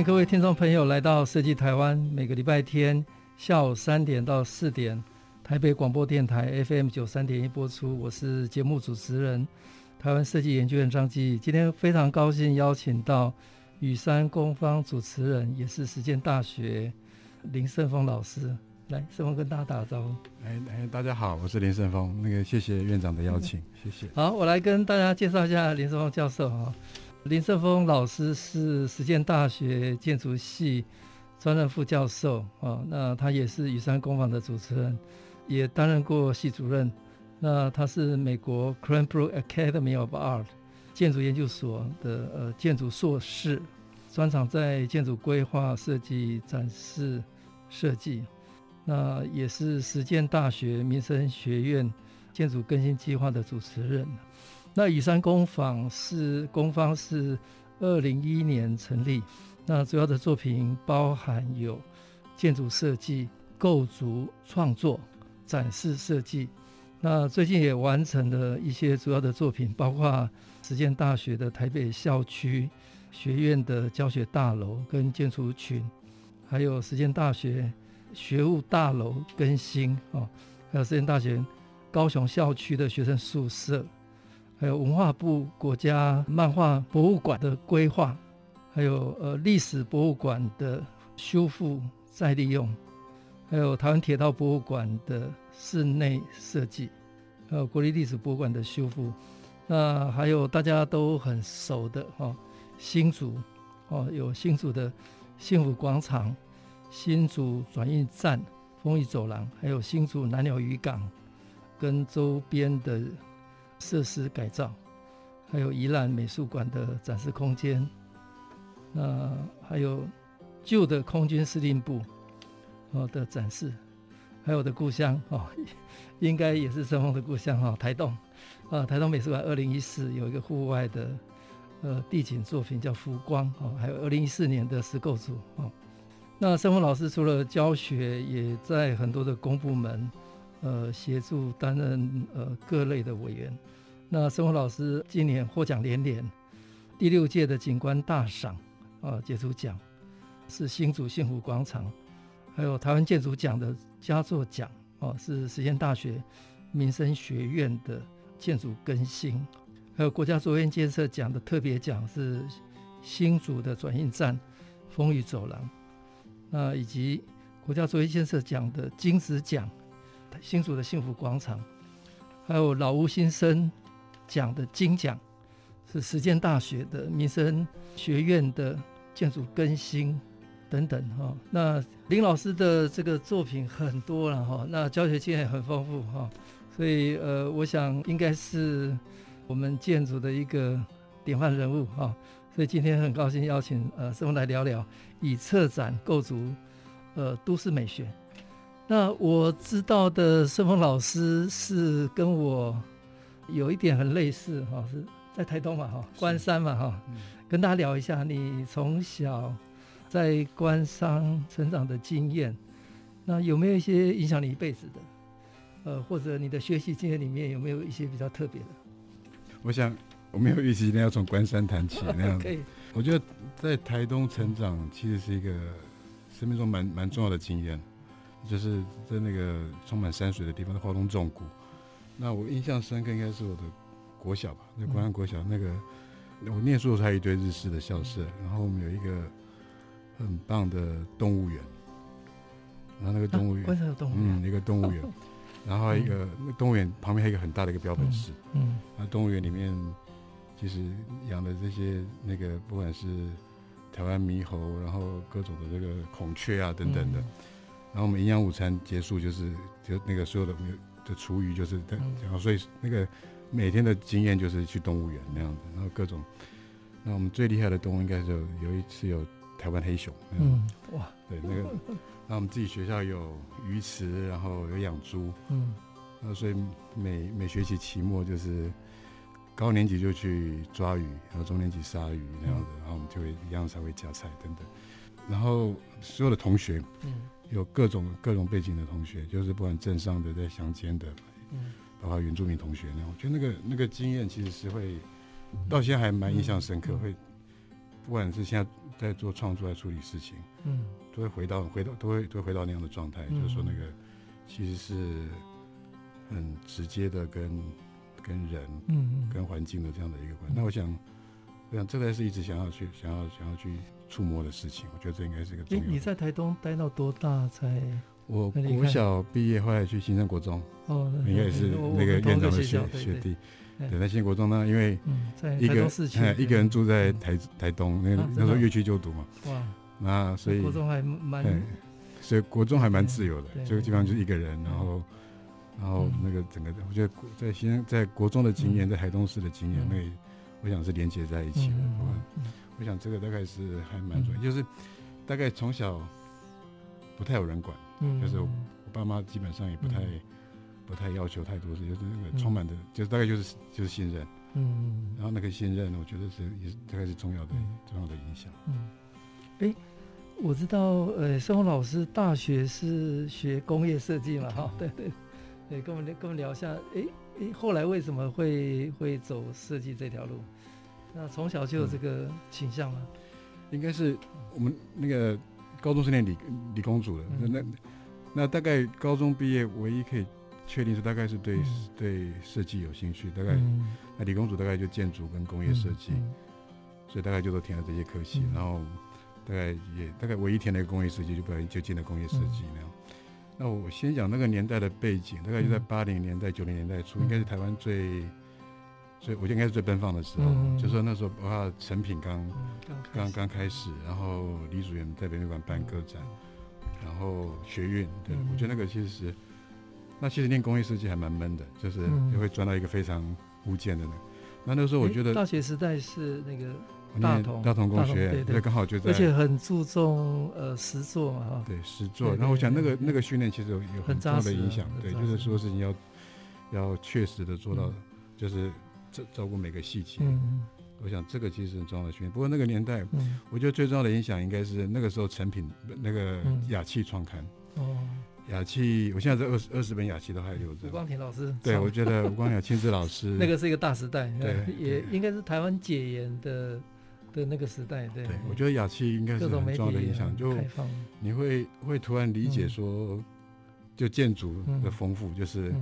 迎各位听众朋友来到设计台湾，每个礼拜天下午三点到四点，台北广播电台 FM 九三点一播出。我是节目主持人，台湾设计研究院张基。今天非常高兴邀请到雨山工方主持人，也是实践大学林胜峰老师。来，胜峰跟大家打个招呼。哎哎，大家好，我是林胜峰。那个谢谢院长的邀请，谢谢。好，我来跟大家介绍一下林胜峰教授哈。林胜峰老师是实践大学建筑系专任副教授啊，那他也是雨山工坊的主持人，也担任过系主任。那他是美国 Cranbrook Academy of Art 建筑研究所的呃建筑硕士，专长在建筑规划设计、展示设计。那也是实践大学民生学院建筑更新计划的主持人。那语山工坊是工坊是二零一一年成立，那主要的作品包含有建筑设计、构筑创作、展示设计。那最近也完成了一些主要的作品，包括实践大学的台北校区学院的教学大楼跟建筑群，还有实践大学学务大楼更新哦，还有实践大学高雄校区的学生宿舍。还有文化部国家漫画博物馆的规划，还有呃历史博物馆的修复再利用，还有台湾铁道博物馆的室内设计，还有国立历史博物馆的修复。那还有大家都很熟的哈，新竹哦，有新竹的幸福广场、新竹转运站、丰益走廊，还有新竹南鸟渔港跟周边的。设施改造，还有宜兰美术馆的展示空间，那还有旧的空军司令部哦的展示，还有我的故乡哦，应该也是胜锋的故乡哈，台东啊，台东美术馆二零一四有一个户外的呃地景作品叫浮光哦，还有二零一四年的石构组哦。那胜锋老师除了教学，也在很多的公部门。呃，协助担任呃各类的委员。那生活老师今年获奖连连，第六届的景观大赏啊杰出奖是新竹幸福广场，还有台湾建筑奖的佳作奖哦，是实践大学民生学院的建筑更新，还有国家卓越建设奖的特别奖是新竹的转运站风雨走廊，那以及国家卓越建设奖的金石奖。新竹的幸福广场，还有老屋新生奖的金奖，是实践大学的民生学院的建筑更新等等哈。那林老师的这个作品很多了哈，那教学经验很丰富哈，所以呃，我想应该是我们建筑的一个典范人物哈。所以今天很高兴邀请呃师傅来聊聊以策展构筑呃都市美学。那我知道的盛峰老师是跟我有一点很类似哈，是在台东嘛哈，关山嘛哈，嗯、跟大家聊一下你从小在关山成长的经验，那有没有一些影响你一辈子的？呃，或者你的学习经验里面有没有一些比较特别的？我想我没有预期一定要从关山谈起那样。可以。我觉得在台东成长其实是一个生命中蛮蛮重要的经验。就是在那个充满山水的地方，在花东纵谷。那我印象深刻，应该是我的国小吧？那关山国小那个，我念书的时候还有一堆日式的校舍，然后我们有一个很棒的动物园。然后那个动物园，关山有动物园，嗯，一个动物园。然后一个那动物园旁边还有一个很大的一个标本室。嗯。那动物园里面其实养的这些那个，不管是台湾猕猴，然后各种的这个孔雀啊等等的。然后我们营养午餐结束，就是就那个所有的的厨余就是，然后所以那个每天的经验就是去动物园那样子，然后各种那我们最厉害的动物应该是有有一次有台湾黑熊。嗯，哇，对那个，那我们自己学校有鱼池，然后有养猪。嗯，那所以每每学期期末就是高年级就去抓鱼，然后中年级杀鱼那样子，然后我们就会一样才会夹菜等等。然后所有的同学，嗯，有各种各种背景的同学，就是不管镇上的，在乡间的，嗯，包括原住民同学那样，我觉得那个那个经验其实是会。到现在还蛮印象深刻，会不管是现在在做创作、在处理事情，嗯，都会回到回到都会都会回到那样的状态，就是说那个其实是很直接的跟跟人，嗯，跟环境的这样的一个关系。那我想，我想这个是一直想要去想要想要去触摸的事情。我觉得这应该是一个重要。你在台东待到多大才？我国小毕业后来去新生国中，哦，应该也是那个院长的学学弟。对，在新生国中呢，因为一个一个人住在台台东，那那时候乐区就读嘛，哇，那所以国中还蛮，所以国中还蛮自由的，这个地方就是一个人，然后然后那个整个，我觉得在新在国中的经验，在台东市的经验，那我想是连接在一起的。我想这个大概是还蛮重要，就是大概从小不太有人管，就是我爸妈基本上也不太。不太要求太多事，就是那个充满的，嗯、就是大概就是就是信任，嗯，然后那个信任，我觉得是也是大概是重要的、嗯、重要的影响。嗯，哎、欸，我知道，呃，生活老师大学是学工业设计嘛，哈、哦，对对对，跟我们跟我们聊一下，哎、欸、哎、欸，后来为什么会会走设计这条路？那从小就有这个倾向吗？嗯、应该是我们那个高中是念理理工组的，嗯、那那大概高中毕业唯一可以。确定是大概是对、嗯、对设计有兴趣，大概、嗯、那理工组大概就建筑跟工业设计，所以大概就都填了这些科系，嗯、然后大概也大概唯一填了一个工业设计，就不然就进了工业设计那样。嗯、那我先讲那个年代的背景，大概就在八零年代九零、嗯、年代初，应该是台湾最最我觉得应该是最奔放的时候，嗯、就是说那时候包括成品刚刚刚开始，然后李主任在北美馆办个展，然后学运，对、嗯、我觉得那个其实是。那其实念工业设计还蛮闷的，就是也会钻到一个非常无间的那。那那时候我觉得大学时代是那个大同大同工学院，对，刚好就在，而且很注重呃实作嘛哈。对，实作。然后我想那个那个训练其实有有很重要的影响，对，就是说事情要要确实的做到，就是照照顾每个细节。嗯，我想这个其实很重要的训练。不过那个年代，我觉得最重要的影响应该是那个时候成品那个雅气创刊。哦。雅气，我现在这二十二十本雅气都还留着。吴光庭老师，对，我觉得吴光庭亲自老师，那个是一个大时代，对，也应该是台湾解严的的那个时代，对。对，我觉得雅气应该是很重要的影响，就你会会突然理解说，就建筑的丰富，就是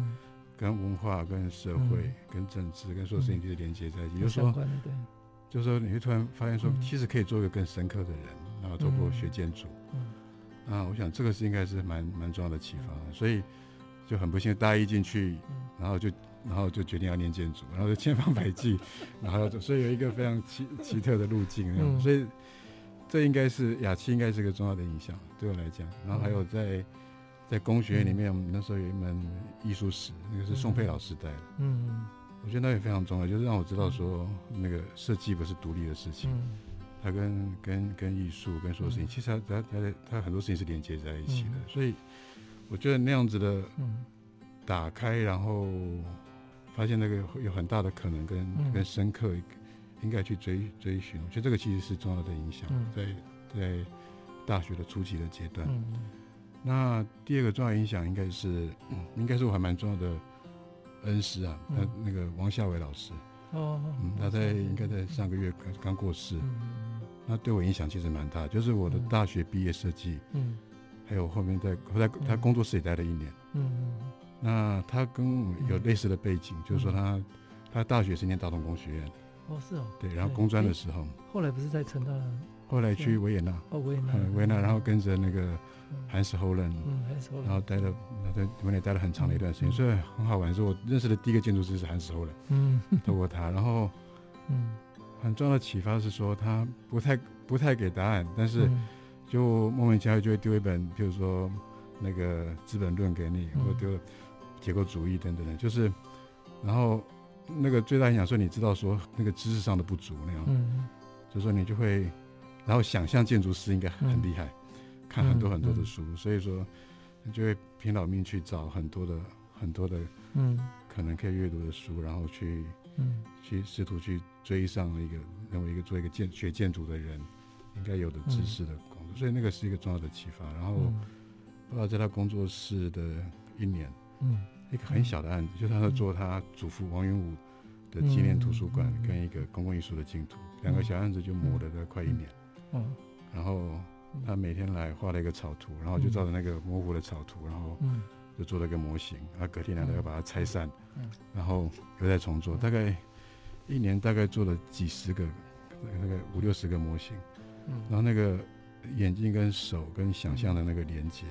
跟文化、跟社会、跟政治、跟所有事情就是连接在一起，就是说，就是说你会突然发现说，其实可以做一个更深刻的人，然后透过学建筑。啊，我想这个是应该是蛮蛮重要的启发，所以就很不幸大一进去，然后就然后就决定要念建筑，然后就千方百计，然后所以有一个非常奇奇特的路径所以这应该是雅琪应该是个重要的影响对我来讲。然后还有在在工学院里面，我们那时候有一门艺术史，那个是宋佩老师带的，嗯，我觉得那也非常重要，就是让我知道说那个设计不是独立的事情。它跟跟跟艺术跟所有事情，其实它它它它很多事情是连接在一起的，所以我觉得那样子的打开，然后发现那个有很大的可能跟跟深刻，应该去追追寻。我觉得这个其实是重要的影响，在在大学的初期的阶段。那第二个重要影响应该是，应该是我还蛮重要的恩师啊，那那个王夏伟老师。哦，嗯，他在应该在上个月刚刚过世。那对我影响其实蛮大，就是我的大学毕业设计，嗯，还有后面在在他工作室也待了一年，嗯，那他跟我有类似的背景，就是说他他大学是念大同工学院，哦是哦，对，然后工专的时候，后来不是在成大，后来去维也纳，哦维也纳，维也纳，然后跟着那个韩史侯伦，嗯，然后待了在里面待了很长的一段时间，所以很好玩，是我认识的第一个建筑师是韩史侯伦，嗯，透过他，然后，嗯。很重要的启发是说，他不太不太给答案，但是就莫名其妙就会丢一本，比如说那个《资本论》给你，或丢结构主义等等的，就是，然后那个最大影响说，你知道说那个知识上的不足那样，嗯，就说你就会，然后想象建筑师应该很厉害，嗯、看很多很多的书，嗯嗯、所以说你就会拼老命去找很多的很多的嗯。可能可以阅读的书，然后去嗯。去试图去追上一个认为一个做一个建学建筑的人应该有的知识的工作，嗯、所以那个是一个重要的启发。然后不知道在他工作室的一年，嗯，一个很小的案子，嗯、就是他在做他祖父王云武的纪念图书馆跟一个公共艺术的净土，两个小案子就磨了大概快一年。嗯，然后他每天来画了一个草图，然后就照着那个模糊的草图，然后就做了一个模型。他隔天来了要把它拆散，然后又再重做，大概一年大概做了几十个，那个五六十个模型。然后那个眼睛跟手跟想象的那个连接，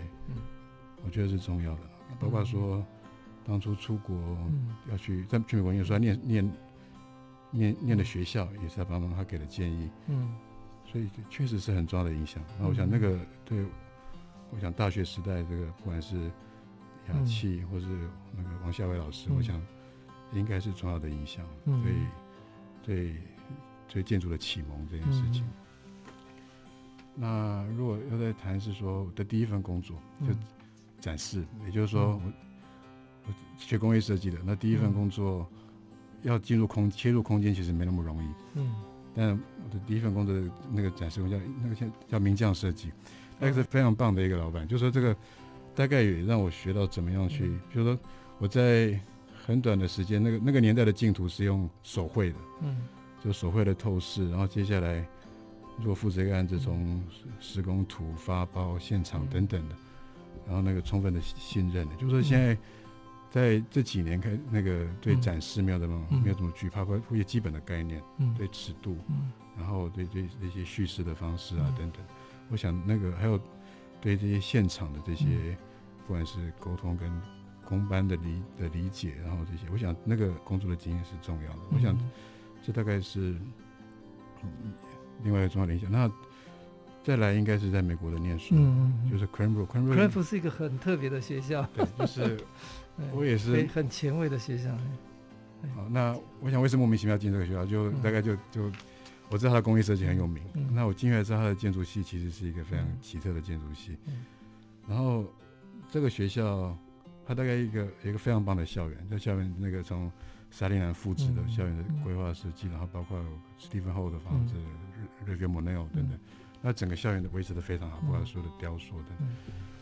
我觉得是重要的。包括说当初出国要去在去美国念书，念念念念的学校也是他爸爸妈妈给的建议。嗯。所以确实是很重要的影响。那我想那个对，我想大学时代这个不管是雅气或是那个王夏伟老师，我想应该是重要的影响。对对对，建筑的启蒙这件事情。那如果要再谈是说我的第一份工作就展示，也就是说我我学工业设计的，那第一份工作要进入空切入空间其实没那么容易。嗯。但我的第一份工作的那个展示工叫那个叫叫名匠设计，那个是非常棒的一个老板。就说这个大概也让我学到怎么样去，比如说我在很短的时间，那个那个年代的净土是用手绘的，嗯，就手绘的透视，然后接下来如果负责一个案子，从施工图、发包、现场等等的，然后那个充分的信任的，就是说现在。在这几年开那个对展示没有这么、嗯、没有这么惧怕，或一些基本的概念，嗯、对尺度，嗯、然后对对那些叙事的方式啊、嗯、等等，我想那个还有对这些现场的这些，嗯、不管是沟通跟工班的理的理解，然后这些，我想那个工作的经验是重要的。嗯、我想这大概是另外一个重要的影响。那再来应该是在美国的念书，嗯、就是 Cranbrook，Cranbrook 是一个很特别的学校，对，就是。我也是很前卫的学校。好，那我想为什么莫名其妙进这个学校？就大概就就我知道他的工业设计很有名。嗯、那我进来知道他的建筑系其实是一个非常奇特的建筑系。嗯、然后这个学校，它大概一个一个非常棒的校园，在校园那个从萨利兰复制的校园的规划设计，然后包括史蒂芬厚的房子、瑞格莫内奥等等，那整个校园的维持的非常好，包括所有的雕塑等等。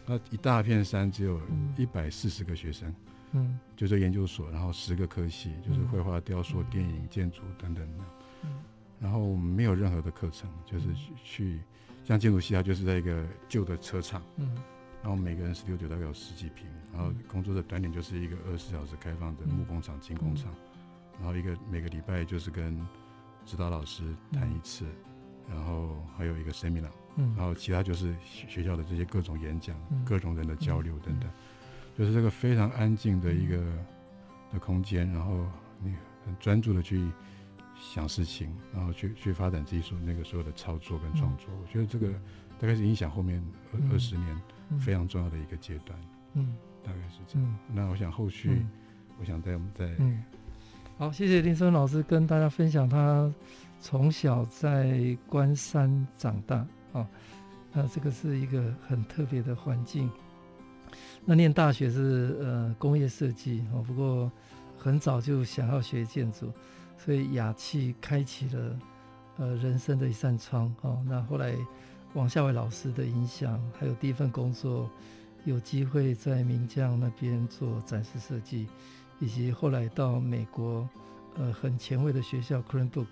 那一大片山，只有一百四十个学生，嗯，就这研究所，然后十个科系，就是绘画、雕塑、电影、建筑等等的，嗯，然后我们没有任何的课程，就是去像建筑系，它就是在一个旧的车厂，嗯，然后每个人十六九大概有十几平，然后工作的短点就是一个二十四小时开放的木工厂、金工厂，然后一个每个礼拜就是跟指导老师谈一次，然后还有一个 seminar。嗯，然后其他就是学校的这些各种演讲、嗯、各种人的交流等等，就是这个非常安静的一个的空间，然后你很专注的去想事情，然后去去发展自己所那个所有的操作跟创作。嗯、我觉得这个大概是影响后面二二十年非常重要的一个阶段。嗯，大概是这样。嗯、那我想后续，嗯、我想带我们再嗯，好，谢谢林森老师跟大家分享他从小在关山长大。哦，那这个是一个很特别的环境。那念大学是呃工业设计哦，不过很早就想要学建筑，所以雅气开启了呃人生的一扇窗哦。那后来王夏伟老师的影响，还有第一份工作，有机会在名匠那边做展示设计，以及后来到美国呃很前卫的学校 Cranbrook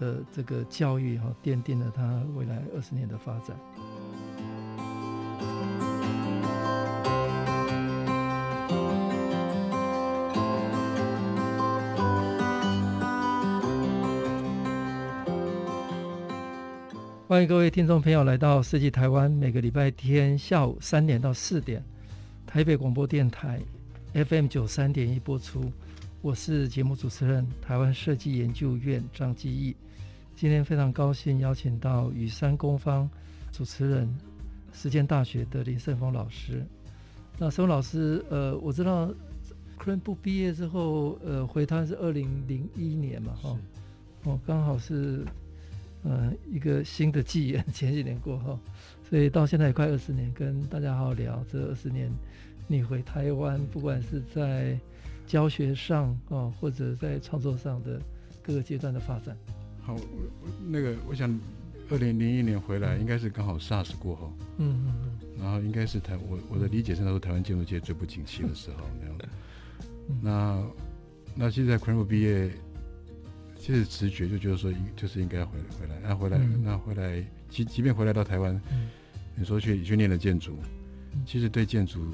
的这个教育哈，奠定了他未来二十年的发展。欢迎各位听众朋友来到设计台湾，每个礼拜天下午三点到四点，台北广播电台 FM 九三点一播出。我是节目主持人，台湾设计研究院张基义。今天非常高兴邀请到雨山工坊主持人，实践大学的林胜峰老师。那胜峰老师，呃，我知道 Cranbrook 毕业之后，呃，回台湾是二零零一年嘛，哈，哦，刚好是呃一个新的纪元。前几年过后，所以到现在也快二十年，跟大家好好聊这二十年，你回台湾，不管是在教学上哦，或者在创作上的各个阶段的发展。好，那个我想，二零零一年回来，应该是刚好 SARS 过后，嗯嗯嗯，然后应该是台我我的理解是那时候台湾建筑界最不景气的时候那样的。那那现在 Cranbrook 毕业，其实直觉就觉得说，就是应该要回回来。那回来，那回来，即即便回来到台湾，你说去去念了建筑，其实对建筑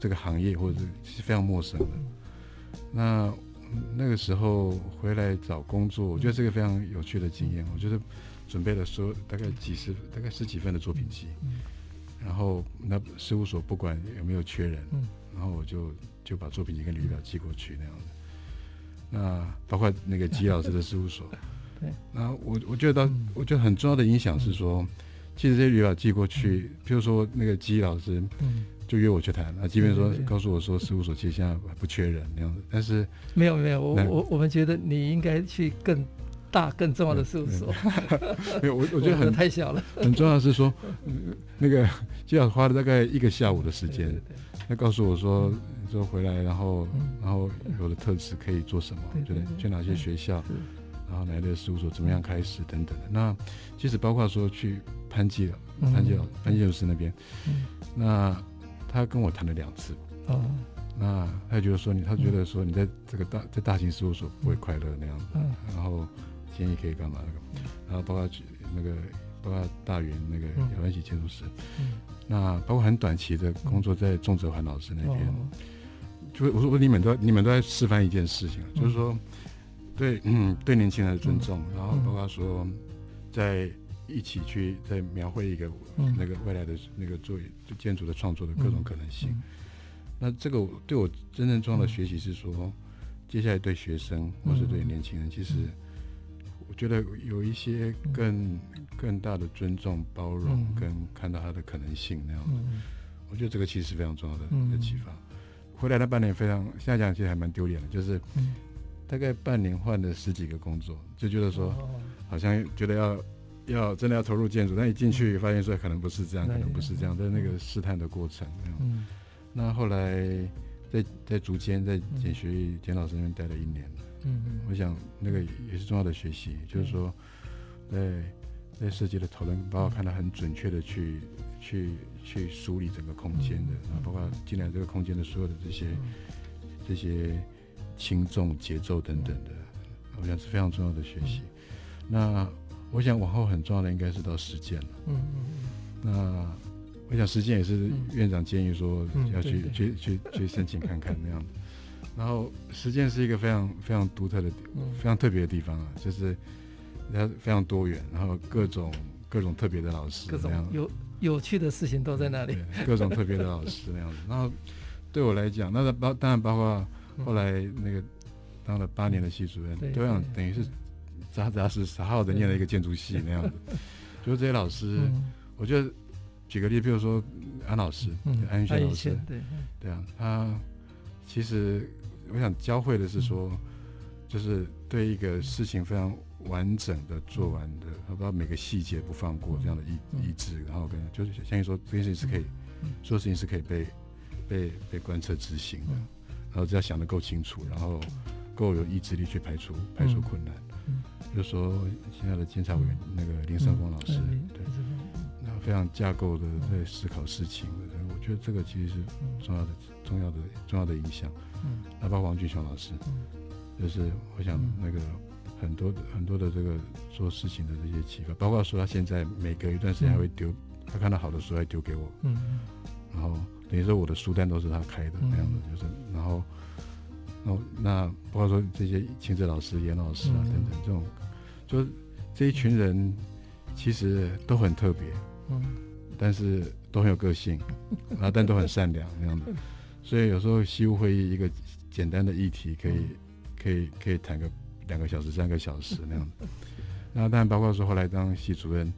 这个行业或者是非常陌生的。那那个时候回来找工作，我觉得这个非常有趣的经验。我觉得准备了说大概几十，大概十几份的作品集，然后那事务所不管有没有缺人，然后我就。就把作品集跟履历表寄过去那样的，那包括那个吉老师的事务所，对，那我我觉得到我觉得很重要的影响是说，其实这些履历表寄过去，譬如说那个吉老师，就约我去谈，那即便说告诉我说事务所其实现在不缺人那样子，但是没有没有，我我我们觉得你应该去更大更重要的事务所，没有我我 觉得很太小了，很重要的是说，那个就要花了大概一个下午的时间，他告诉我说。说回来，然后，然后有的特质可以做什么？对，去哪些学校？然后来的事务所怎么样开始等等的。那其实包括说去潘基了，潘基老潘基老师那边，那他跟我谈了两次。哦。那他觉得说你，他觉得说你在这个大在大型事务所不会快乐那样子。嗯。然后建议可以干嘛那个？然后包括去那个，包括大元那个姚文喜建筑师。嗯。那包括很短期的工作在仲泽环老师那边。就我说，我你们都你们都在示范一件事情，就是说，对，嗯，对年轻人的尊重，然后包括说，在一起去在描绘一个那个未来的那个作就建筑的创作的各种可能性。那这个对我真正重要的学习是说，接下来对学生或是对年轻人，其实我觉得有一些更更大的尊重、包容跟看到他的可能性那样。子。我觉得这个其实是非常重要的一个启发。回来那半年非常，现在讲其实还蛮丢脸的，就是大概半年换了十几个工作，就觉得说好像觉得要要真的要投入建筑，但一进去发现说可能不是这样，可能不是这样，在那个试探的过程。嗯，那后来在在逐渐在简学义简老师那边待了一年了。嗯嗯，我想那个也是重要的学习，就是说在在设计的讨论，包括看到很准确的去。去去梳理整个空间的，然后包括进来这个空间的所有的这些这些轻重节奏等等的，我想是非常重要的学习。那我想往后很重要的应该是到实践了。嗯嗯嗯。那我想实践也是院长建议说要去去去去申请看看那样。然后实践是一个非常非常独特的、非常特别的地方啊，就是它非常多元，然后各种各种特别的老师，各种有。有趣的事情都在那里，各种特别的老师那样子。然后对我来讲，那包当然包括后来那个当了八年的系主任，都样等于是扎扎实实好好的念了一个建筑系 那样子。就是这些老师，我觉得举个例，比如说安老师，安玉轩老师，对对啊，他其实我想教会的是说，就是对一个事情非常。完整的做完的，他把每个细节不放过，这样的意意志，然后跟就是相信说这件事情是可以，所有事情是可以被被被贯彻执行的，然后只要想得够清楚，然后够有意志力去排除排除困难，就说现在的监察委员那个林胜峰老师，对，那非常架构的在思考事情，我觉得这个其实是重要的重要的重要的影响，那包括王俊雄老师，就是我想那个。很多的很多的这个做事情的这些启发，包括说他现在每隔一段时间还会丢，他看到好的书还丢给我，嗯，然后等于说我的书单都是他开的那样的，就是然后，然后那包括说这些亲子老师、严老师啊等等这种，就这一群人其实都很特别，嗯，但是都很有个性，然后但都很善良那样的，所以有时候西屋会议一个简单的议题可以可以可以谈个。两个小时、三个小时那样子，那当然包括说后来当系主任，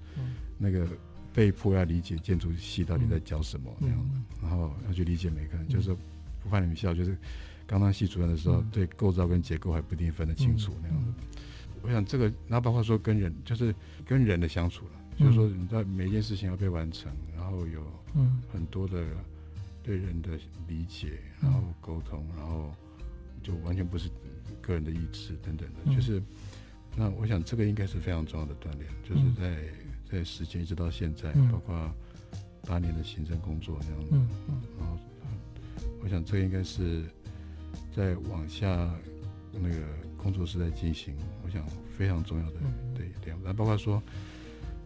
那个被迫要理解建筑系到底在教什么那样的，然后要去理解每个人，就是不怕你们笑，就是刚当系主任的时候，对构造跟结构还不一定分得清楚那样子。我想这个，然后包括说跟人，就是跟人的相处了，嗯、就是说你知道每一件事情要被完成，然后有很多的对人的理解，然后沟通，然后就完全不是个人的意志等等的，嗯、就是那我想这个应该是非常重要的锻炼，就是在在时间一直到现在，包括八年的行政工作那样子，然后我想这个应该是在往下那个。工作室在进行，我想非常重要的对点，那包括说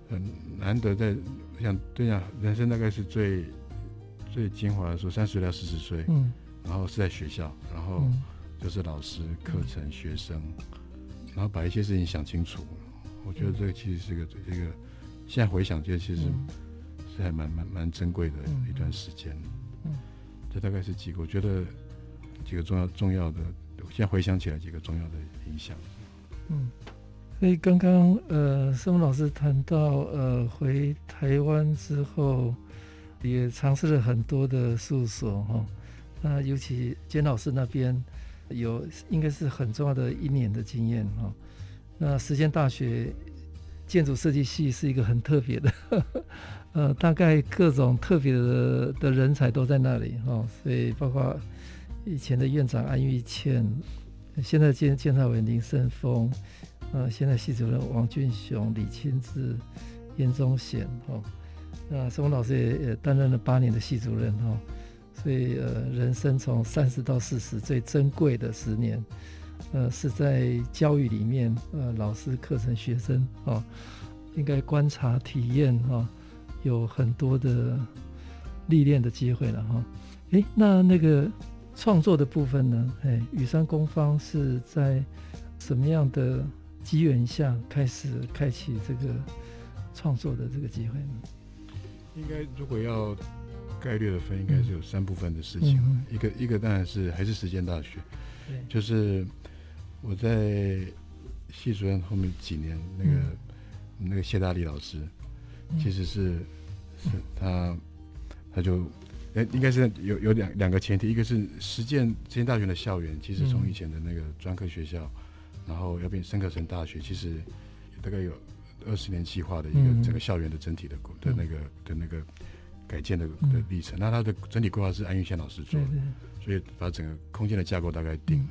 很难得在，我想对呀，人生大概是最最精华的时候，三十岁到四十岁，嗯，然后是在学校，然后就是老师、课程、学生，然后把一些事情想清楚，我觉得这个其实是个这个，现在回想，这其实是还蛮蛮蛮珍贵的一段时间，嗯，这大概是几个，我觉得几个重要重要的。现在回想起来，几个重要的影响。嗯，所以刚刚呃，胜峰老师谈到呃，回台湾之后也尝试了很多的事务所哈。那尤其简老师那边有应该是很重要的一年的经验哈。那实践大学建筑设计系是一个很特别的，呃，大概各种特别的的人才都在那里哈。所以包括。以前的院长安玉倩，现在监监察委员林胜峰，呃，现在系主任王俊雄、李清志、严宗贤，哈，那胜峰老师也也担任了八年的系主任，哈，所以呃，人生从三十到四十最珍贵的十年，呃，是在教育里面，呃，老师、课程、学生，哦，应该观察、体验，哈，有很多的历练的机会了，哈，诶，那那个。创作的部分呢？哎，雨山工坊是在什么样的机缘下开始开启这个创作的这个机会呢？应该如果要概率的分，应该是有三部分的事情。嗯、一个一个当然是还是时间大学，对就是我在系主任后面几年，那个、嗯、那个谢大力老师，其实是、嗯、是他他就。应该是有有两两个前提，一个是实践实践大学的校园，其实从以前的那个专科学校，嗯、然后要变升格成大学，其实大概有二十年计划的一个整个校园的整体的的那个的那个改建的的历程。那它的整体规划是安玉宪老师做的，所以把整个空间的架构大概定了。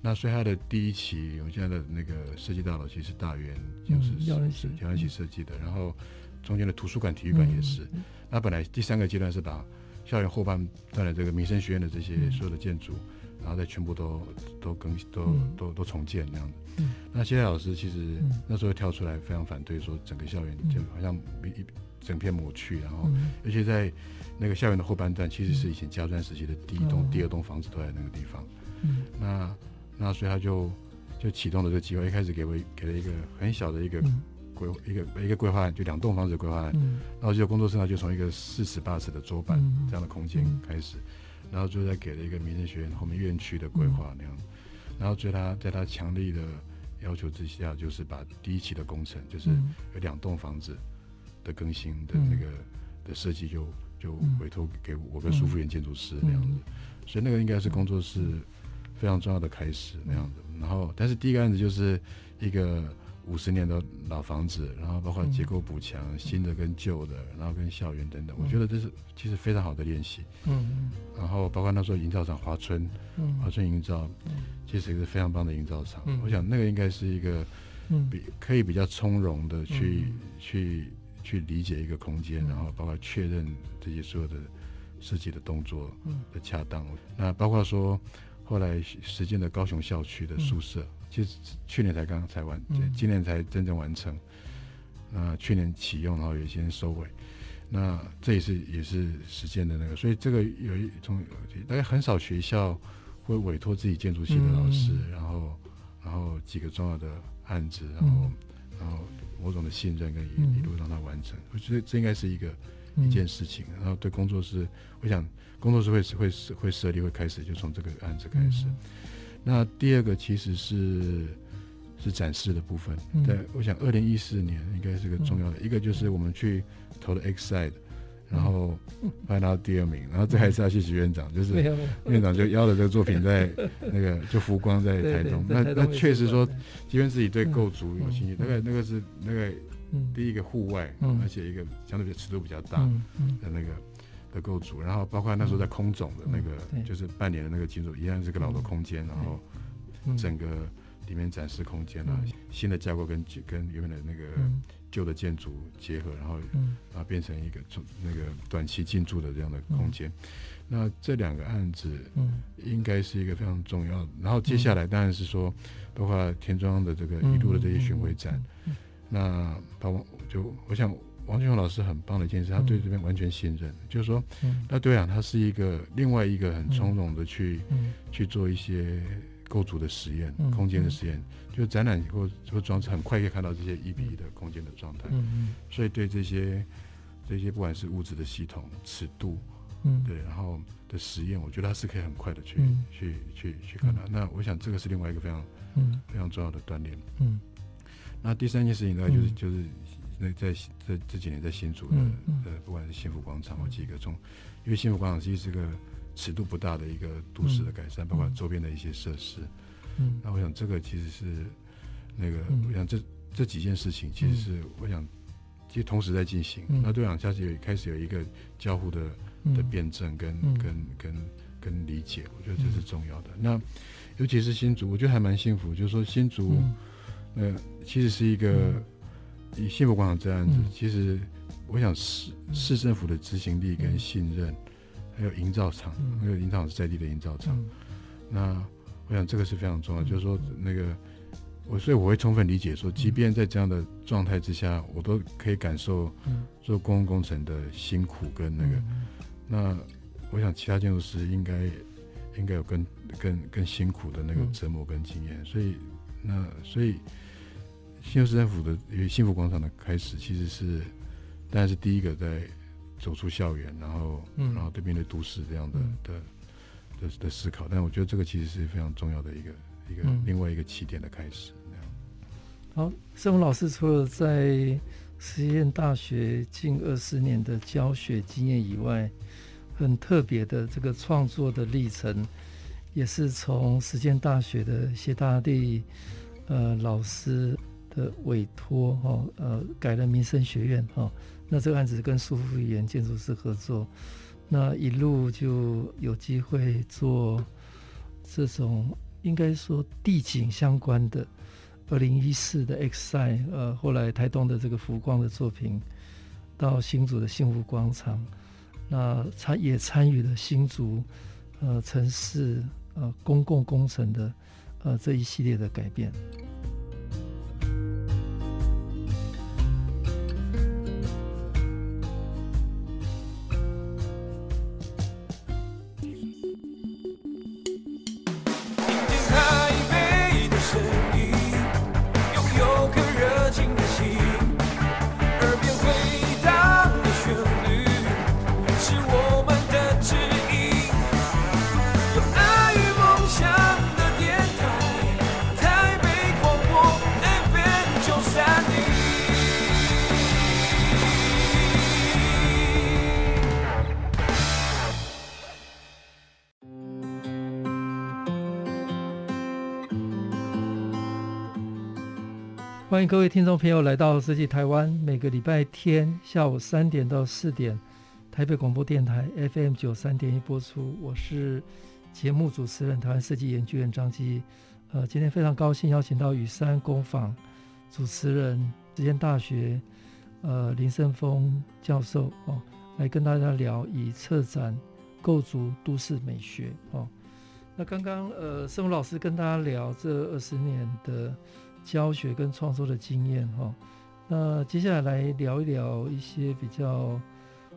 那所以它的第一期，我们现在的那个设计大楼其实是大园就是姚元喜姚元喜设计的，然后中间的图书馆、体育馆也是。那本来第三个阶段是把校园后半段的这个民生学院的这些所有的建筑，嗯、然后再全部都都更都、嗯、都都重建那样的。嗯、那谢谢老师其实那时候跳出来非常反对，说整个校园就好像一整片抹去，然后、嗯、而且在那个校园的后半段，其实是以前家专时期的第一栋、嗯、第二栋房子都在那个地方。嗯、那那所以他就就启动了这个计划，一开始给我给了一个很小的一个。嗯规一个一个规划案，就两栋房子的规划案，嗯、然后就工作室呢，就从一个四尺八尺的桌板这样的空间开始，嗯、然后就在给了一个民生学院后面院区的规划那样，嗯、然后在他在他强力的要求之下，就是把第一期的工程，就是有两栋房子的更新的那个的设计，就就委托给我跟苏富源建筑师那样子，所以那个应该是工作室非常重要的开始那样子，然后但是第一个案子就是一个。五十年的老房子，然后包括结构补强，嗯、新的跟旧的，然后跟校园等等，嗯、我觉得这是其实非常好的练习。嗯，然后包括那时候营造厂华春，嗯、华春营造，嗯、其实也是非常棒的营造厂。嗯、我想那个应该是一个比可以比较从容的去、嗯、去去理解一个空间，嗯、然后包括确认这些所有的设计的动作的恰当。嗯、那包括说后来实践的高雄校区的宿舍。嗯其实去年才刚刚才完，今年才真正完成。那、嗯、去年启用，然后也先收尾。那这也是也是实践的那个，所以这个有一种大概很少学校会委托自己建筑系的老师，嗯、然后然后几个重要的案子，然后、嗯、然后某种的信任跟一路让他完成。我觉得这应该是一个一件事情。然后对工作室，我想工作室会会会设立会开始，就从这个案子开始。嗯那第二个其实是是展示的部分，对，我想二零一四年应该是个重要的，一个就是我们去投了 X Side 然后还拿到第二名，然后这还是要谢谢院长，就是院长就邀了这个作品在 那个就浮光在台中，那那确实说，即便自己对构筑有兴趣，那个那个是那个第一个户外，而且一个相对比尺度比较大的那个的构筑，然后包括那时候在空总的那个就是半年的那个建筑，一样是个老的空间，然后整个里面展示空间啊，新的架构跟跟原本的那个。旧的建筑结合，然后啊变成一个从那个短期进驻的这样的空间。那这两个案子，嗯，应该是一个非常重要的。然后接下来当然是说，包括田庄的这个一路的这些巡回展。那包括就我想王俊宏老师很棒的一件事，他对这边完全信任，就是说，那对啊，他是一个另外一个很从容的去去做一些。构筑的实验，空间的实验，就展览或或装置，很快可以看到这些一比一的空间的状态。所以对这些这些不管是物质的系统、尺度，嗯，对，然后的实验，我觉得他是可以很快的去、嗯、去去去看到。嗯、那我想这个是另外一个非常嗯。非常重要的锻炼。嗯，那第三件事情呢，就是、嗯、就是那在这这几年在新竹的呃，不管是幸福广场或几个中，因为幸福广场其实是个。尺度不大的一个都市的改善，嗯、包括周边的一些设施。嗯，那我想这个其实是那个，嗯、我想这这几件事情其实是我想其实同时在进行。嗯、那对两下是有开始有一个交互的的辩证跟、嗯、跟跟跟理解，我觉得这是重要的。嗯、那尤其是新竹，我觉得还蛮幸福，就是说新竹，呃，其实是一个以幸福广场这样子，嗯、其实我想市市政府的执行力跟信任。还有营造厂，还有营造厂是在地的营造厂。嗯、那我想这个是非常重要，嗯、就是说那个我，所以我会充分理解说，即便在这样的状态之下，我都可以感受做公共工程的辛苦跟那个。嗯、那我想其他建筑师应该应该有更更更辛苦的那个折磨跟经验。嗯、所以那所以新竹市政府的幸福广场的开始，其实是当然是第一个在。走出校园，然后，嗯、然后对面对都市这样的、嗯、的的的思考，但我觉得这个其实是非常重要的一个一个另外一个起点的开始。好，盛峰老师除了在实验大学近二十年的教学经验以外，很特别的这个创作的历程，也是从实践大学的谢大地呃老师的委托哈，呃改了民生学院哈。那这个案子跟苏富颜建筑师合作，那一路就有机会做这种应该说地景相关的。二零一四的 X 赛，呃，后来台东的这个浮光的作品，到新竹的幸福广场，那他也参与了新竹呃城市呃公共工程的呃这一系列的改变。欢迎各位听众朋友来到设计台湾，每个礼拜天下午三点到四点，台北广播电台 FM 九三点一播出。我是节目主持人，台湾设计研究院张基。呃，今天非常高兴邀请到雨山工坊主持人、实践大学呃林胜峰教授哦，来跟大家聊以策展构筑都市美学哦。那刚刚呃胜峰老师跟大家聊这二十年的。教学跟创作的经验哈，那接下来来聊一聊一些比较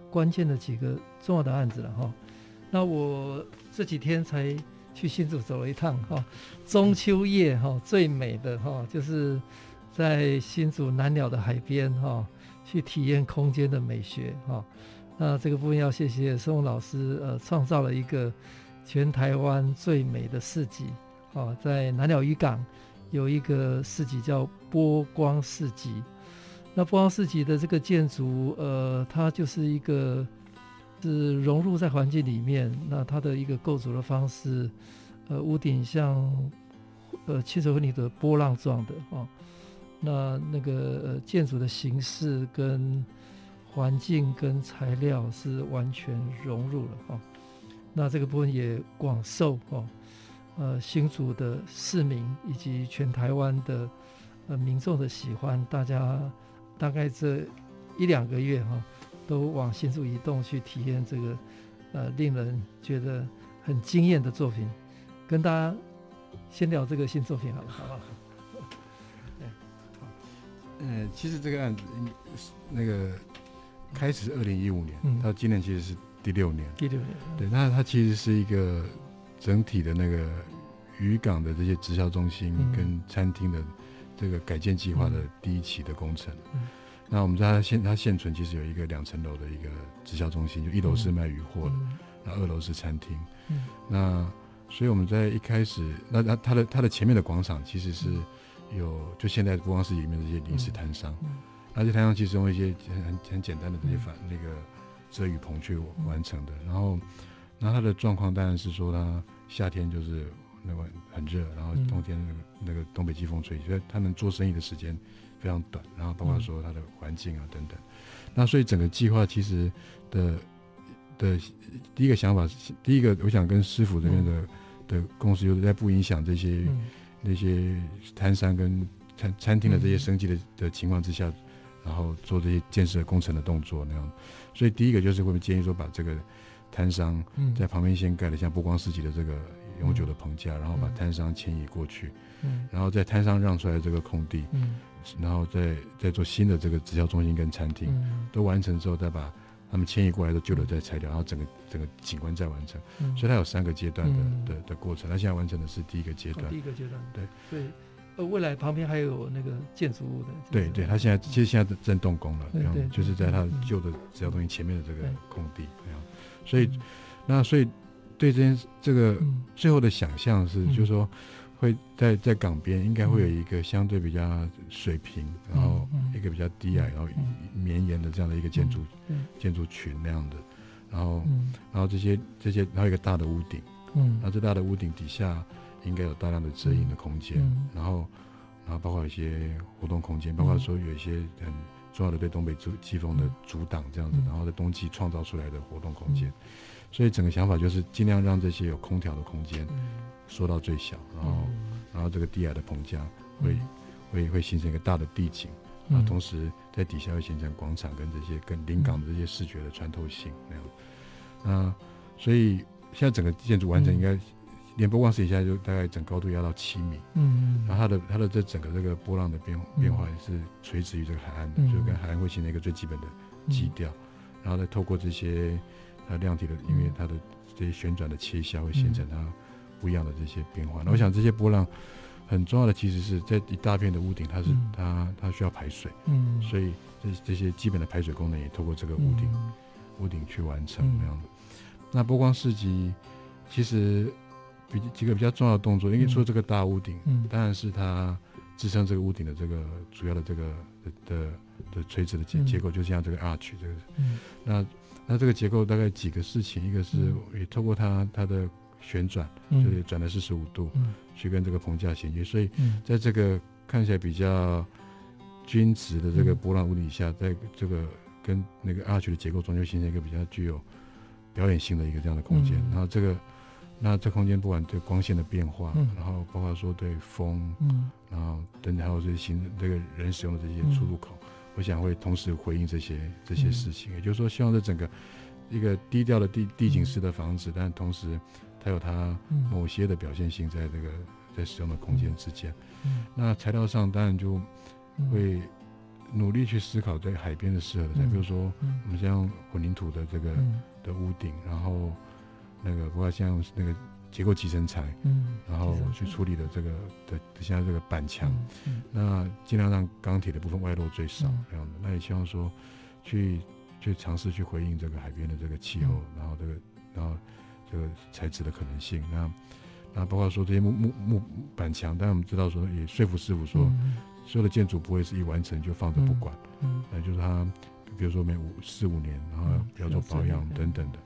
关键的几个重要的案子了哈。那我这几天才去新竹走了一趟哈，中秋夜哈最美的哈就是在新竹南鸟的海边哈，去体验空间的美学哈。那这个部分要谢谢胜峰老师呃，创造了一个全台湾最美的市集哦，在南鸟渔港。有一个市集叫波光市集，那波光市集的这个建筑，呃，它就是一个是融入在环境里面。那它的一个构筑的方式，呃，屋顶像呃汽车混凝土的波浪状的啊。那那个呃建筑的形式跟环境跟材料是完全融入了啊。那这个部分也广受哦，呃新竹的市民以及全台湾的呃民众的喜欢，大家大概这一两个月哈，都往新竹移动去体验这个呃令人觉得很惊艳的作品，跟大家先聊这个新作品好了，好不好？嗯，其实这个案子那个开始是二零一五年，嗯，到今年其实是。第六年，第六年，对，那它其实是一个整体的那个渔港的这些直销中心跟餐厅的这个改建计划的第一期的工程。嗯，那我们在它现它现存其实有一个两层楼的一个直销中心，就一楼是卖鱼货的，然后二楼是餐厅。嗯，那所以我们在一开始，那它它的它的前面的广场其实是有，就现在不光是里面的这些临时摊商，那些摊商其实用一些很很简单的这些反那个。遮雨棚去完成的，然后，那他的状况当然是说，他夏天就是那个很热，然后冬天那个那个东北季风吹，所以他能做生意的时间非常短，然后包括说他的环境啊等等，那所以整个计划其实的的第一个想法是，第一个我想跟师傅这边的的公司，就是在不影响这些那些摊商跟餐餐厅的这些生计的的情况之下。然后做这些建设工程的动作那样，所以第一个就是会建议说，把这个摊商在旁边先盖了像波光市集的这个永久的棚架，然后把摊商迁移过去，然后在摊商让出来的这个空地，然后再再做新的这个直销中心跟餐厅，都完成之后，再把他们迁移过来的旧的再拆掉，然后整个整个景观再完成，所以它有三个阶段的的的过程，它现在完成的是第一个阶段，第一个阶段，对。对。呃，未来旁边还有那个建筑物的。对对，他现在其实现在正动工了，就是在他旧的直销中心前面的这个空地。所以，那所以对这件这个最后的想象是，就是说会在在港边应该会有一个相对比较水平，然后一个比较低矮，然后绵延的这样的一个建筑建筑群那样的，然后然后这些这些然后一个大的屋顶，嗯，然后这大的屋顶底下。应该有大量的遮阴的空间，嗯、然后，然后包括一些活动空间，包括说有一些很重要的对东北季风的阻挡这样子，嗯、然后在冬季创造出来的活动空间，嗯、所以整个想法就是尽量让这些有空调的空间缩到最小，然后，然后这个低矮的棚架会会会形成一个大的地景，啊，同时在底下会形成广场跟这些跟临港的这些视觉的穿透性那样，那所以现在整个建筑完成应该。连波光市集现在就大概整高度压到七米，嗯，然后它的它的这整个这个波浪的变变化也是垂直于这个海岸的，就跟海岸会形成一个最基本的基调，然后再透过这些它量体的，因为它的这些旋转的切削会形成它不一样的这些变化。那我想这些波浪很重要的其实是在一大片的屋顶，它是它它需要排水，嗯，所以这这些基本的排水功能也透过这个屋顶屋顶去完成那样的。那波光市集其实。比几个比较重要的动作，因为说这个大屋顶，嗯，当然是它支撑这个屋顶的这个主要的这个的的的垂直的结结构，就像这个 arch 这个，嗯，那那这个结构大概几个事情，一个是也透过它它的旋转，就是转了四十五度，嗯，去跟这个棚架衔接，所以在这个看起来比较均直的这个波浪屋顶下，在这个跟那个 arch 的结构中，就形成一个比较具有表演性的一个这样的空间，然后这个。那这空间不管对光线的变化，嗯、然后包括说对风，嗯、然后等等还有这些行这个人使用的这些出入口，嗯、我想会同时回应这些这些事情。嗯、也就是说，希望这整个一个低调的地地景式的房子，嗯、但同时它有它某些的表现性在这个在使用的空间之间。嗯、那材料上当然就会努力去思考在海边的适合的材，嗯、比如说我们像混凝土的这个的屋顶，然后。那个不过像那个结构集成材，嗯，然后去处理的这个的现在这个板墙，嗯，那尽量让钢铁的部分外露最少这样的。那也希望说，去去尝试去回应这个海边的这个气候，然后这个然后这个材质的可能性。那那包括说这些木木木板墙，但我们知道说也说服师傅说，所有的建筑不会是一完成就放着不管，嗯，那就是它比如说每五四五年，然后要做保养等等的。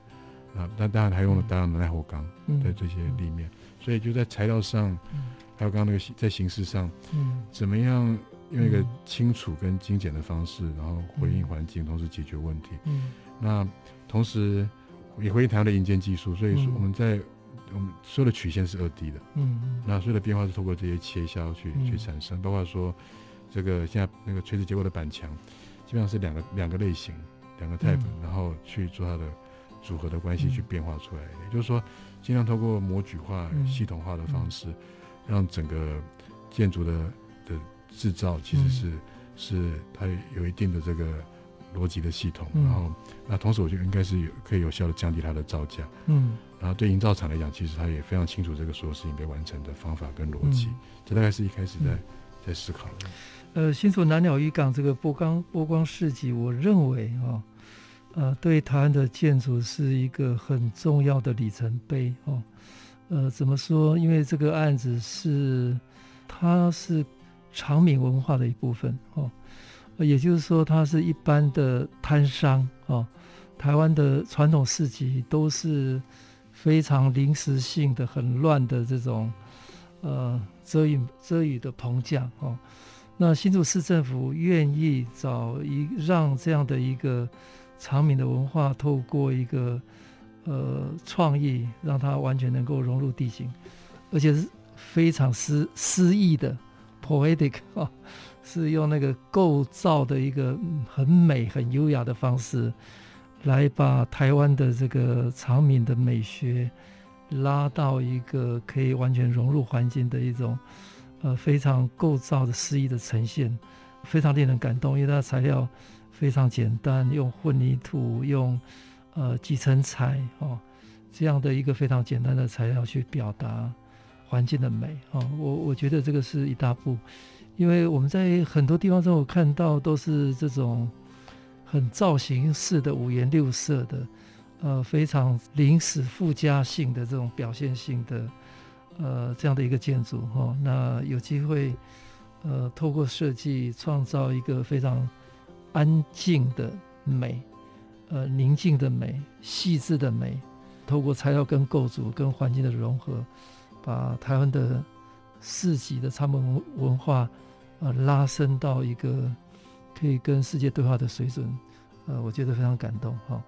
啊、嗯，那当然还用了大量的耐火钢在这些立面，嗯、所以就在材料上，嗯、还有刚刚那个在形式上，嗯，怎么样用一个清楚跟精简的方式，然后回应环境，同时解决问题。嗯，那同时也回应台湾的营建技术，所以说我们在我们所有的曲线是二 D 的。嗯嗯，那所有的变化是透过这些切削去、嗯、去产生，包括说这个现在那个垂直结构的板墙，基本上是两个两个类型，两个 type，、嗯、然后去做它的。组合的关系去变化出来，也就是说，尽量透过模具化、系统化的方式，让整个建筑的的制造其实是是它有一定的这个逻辑的系统，然后那同时我觉得应该是有可以有效的降低它的造价，嗯，然后对营造厂来讲，其实它也非常清楚这个所有事情被完成的方法跟逻辑，这大概是一开始在在思考的。呃，新竹南鸟渔港这个波光波光市集，我认为啊。呃，对台湾的建筑是一个很重要的里程碑哦。呃，怎么说？因为这个案子是，它是长民文化的一部分哦。也就是说，它是一般的摊商哦。台湾的传统市集都是非常临时性的、很乱的这种呃遮雨遮雨的棚架哦。那新竹市政府愿意找一让这样的一个。常民的文化透过一个呃创意，让它完全能够融入地形，而且是非常诗诗意的 poetic 啊，是用那个构造的一个很美、很优雅的方式，来把台湾的这个常民的美学拉到一个可以完全融入环境的一种呃非常构造的诗意的呈现，非常令人感动，因为它的材料。非常简单，用混凝土，用呃集成材哦，这样的一个非常简单的材料去表达环境的美哦。我我觉得这个是一大步，因为我们在很多地方中，我看到都是这种很造型式的五颜六色的，呃，非常临时附加性的这种表现性的呃这样的一个建筑哈、哦。那有机会呃透过设计创造一个非常。安静的美，呃，宁静的美，细致的美，透过材料跟构筑跟环境的融合，把台湾的市集的常民文化，呃，拉升到一个可以跟世界对话的水准，呃，我觉得非常感动哈。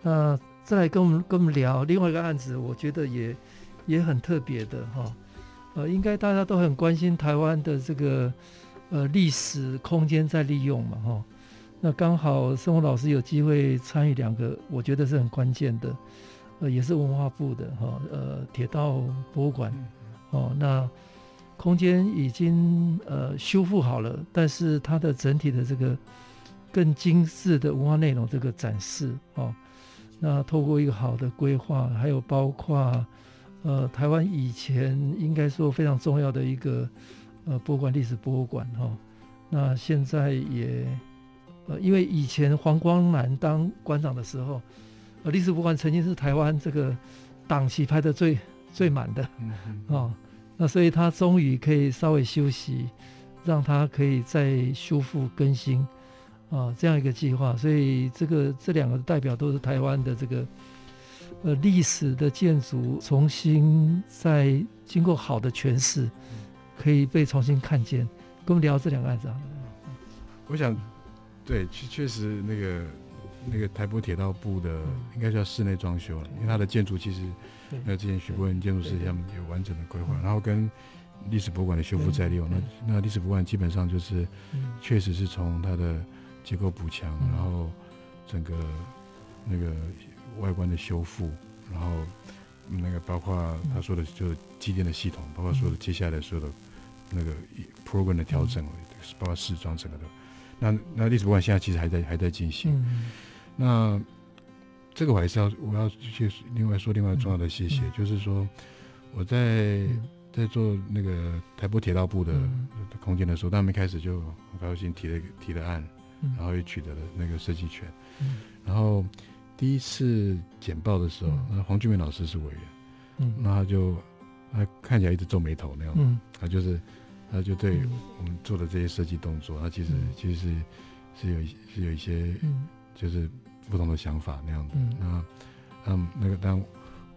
那再来跟我们跟我们聊另外一个案子，我觉得也也很特别的哈，呃，应该大家都很关心台湾的这个呃历史空间在利用嘛哈。那刚好生活老师有机会参与两个，我觉得是很关键的，呃，也是文化部的哈，呃，铁道博物馆，哦，那空间已经呃修复好了，但是它的整体的这个更精致的文化内容这个展示哦，那透过一个好的规划，还有包括呃台湾以前应该说非常重要的一个呃博物馆历史博物馆哈，那现在也。呃，因为以前黄光南当馆长的时候，呃，历史博物馆曾经是台湾这个档期排的最最满的，嗯嗯哦，那所以他终于可以稍微休息，让他可以再修复更新，啊、哦，这样一个计划。所以这个这两个代表都是台湾的这个呃历史的建筑重新再经过好的诠释，可以被重新看见。跟我们聊这两个案子啊，我想。对，确确实那个那个台北铁道部的应该叫室内装修了，因为它的建筑其实那之前徐博文建筑师他们有完整的规划，然后跟历史博物馆的修复再利用，那那历史博物馆基本上就是确实是从它的结构补强，然后整个那个外观的修复，然后那个包括他说的就是机电的系统，包括说的接下来所有的那个 program 的调整，包括试装整个的。那那历史博物馆现在其实还在还在进行，嗯、那这个我还是要我要去另外说另外重要的谢谢，嗯、就是说我在、嗯、在做那个台北铁道部的空间的时候，他们一开始就很高兴提了提了案，嗯、然后也取得了那个设计权，嗯、然后第一次简报的时候，那、嗯、黄俊明老师是委员，嗯，那他就他看起来一直皱眉头那样，嗯，他就是。他就对我们做的这些设计动作，他其实其实是是有是有一些就是不同的想法那样的。嗯、那嗯那个当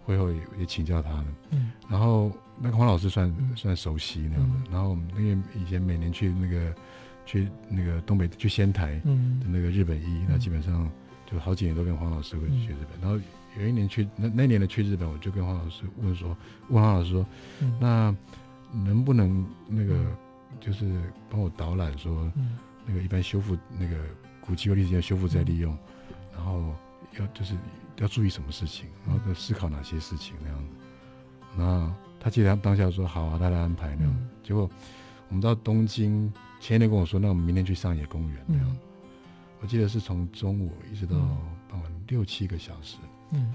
会后也也请教他了。嗯，然后那个黄老师算、嗯、算熟悉那样的。嗯、然后我们那个以前每年去那个去那个东北去仙台的那个日本医，嗯、那基本上就好几年都跟黄老师会去日本。嗯、然后有一年去那那年的去日本，我就跟黄老师问说，问黄老师说，嗯、那能不能那个就是帮我导览说，嗯、那个一般修复那个古迹或历史要修复再利用，嗯、然后要就是要注意什么事情，然后要思考哪些事情那样子。那他记得他当下说好啊，他来安排那样。嗯、结果我们到东京前一天跟我说，那我们明天去上野公园那样。嗯、我记得是从中午一直到傍晚六七个小时。嗯，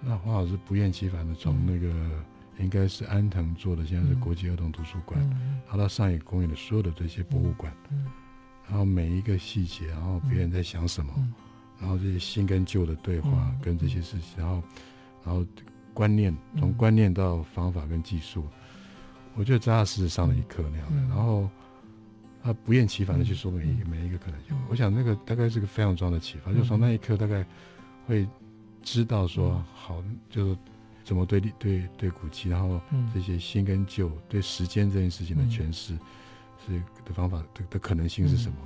那黄老师不厌其烦的从那个应该是安藤做的，现在是国际儿童图书馆，然后到上野公园的所有的这些博物馆，然后每一个细节，然后别人在想什么，然后这些新跟旧的对话跟这些事情，然后然后观念从观念到方法跟技术，我觉得扎扎实实上了一课那样的，然后他不厌其烦的去说每一个每一个可能性，我想那个大概是个非常重要的启发，就从那一刻大概会。知道说好，就是怎么对对对古迹，然后这些新跟旧对时间这件事情的诠释，是的方法的的可能性是什么？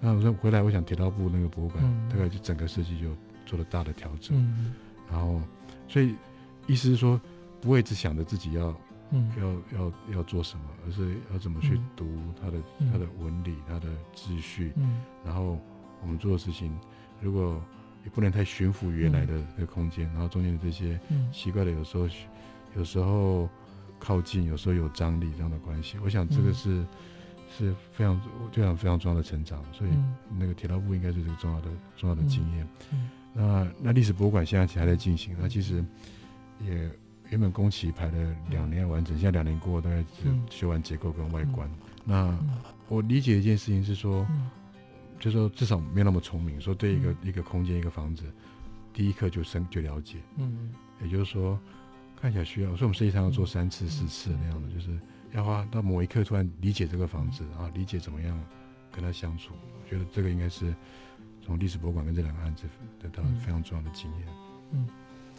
那我说回来，我想铁道部那个博物馆大概就整个设计就做了大的调整，然后所以意思是说，不会只想着自己要要要要做什么，而是要怎么去读它的它的纹理、它的秩序，然后我们做的事情如果。也不能太驯服原来的那个空间，嗯、然后中间的这些奇怪的，有时候、嗯、有时候靠近，有时候有张力这样的关系。我想这个是、嗯、是非常非常非常重要的成长，所以那个铁道部应该是这个重要的重要的经验。嗯、那那历史博物馆现在其实还在进行，那其实也原本工期排了两年完整，现在两年过，大概只修完结构跟外观。嗯、那我理解一件事情是说。嗯就说至少没有那么聪明，说对一个、嗯、一个空间一个房子，第一刻就深就了解，嗯，也就是说看起来需要，所以我们实际上要做三次四次那样的，就是要花到某一刻突然理解这个房子，然后理解怎么样跟他相处。我觉得这个应该是从历史博物馆跟这两个案子得到非常重要的经验。嗯，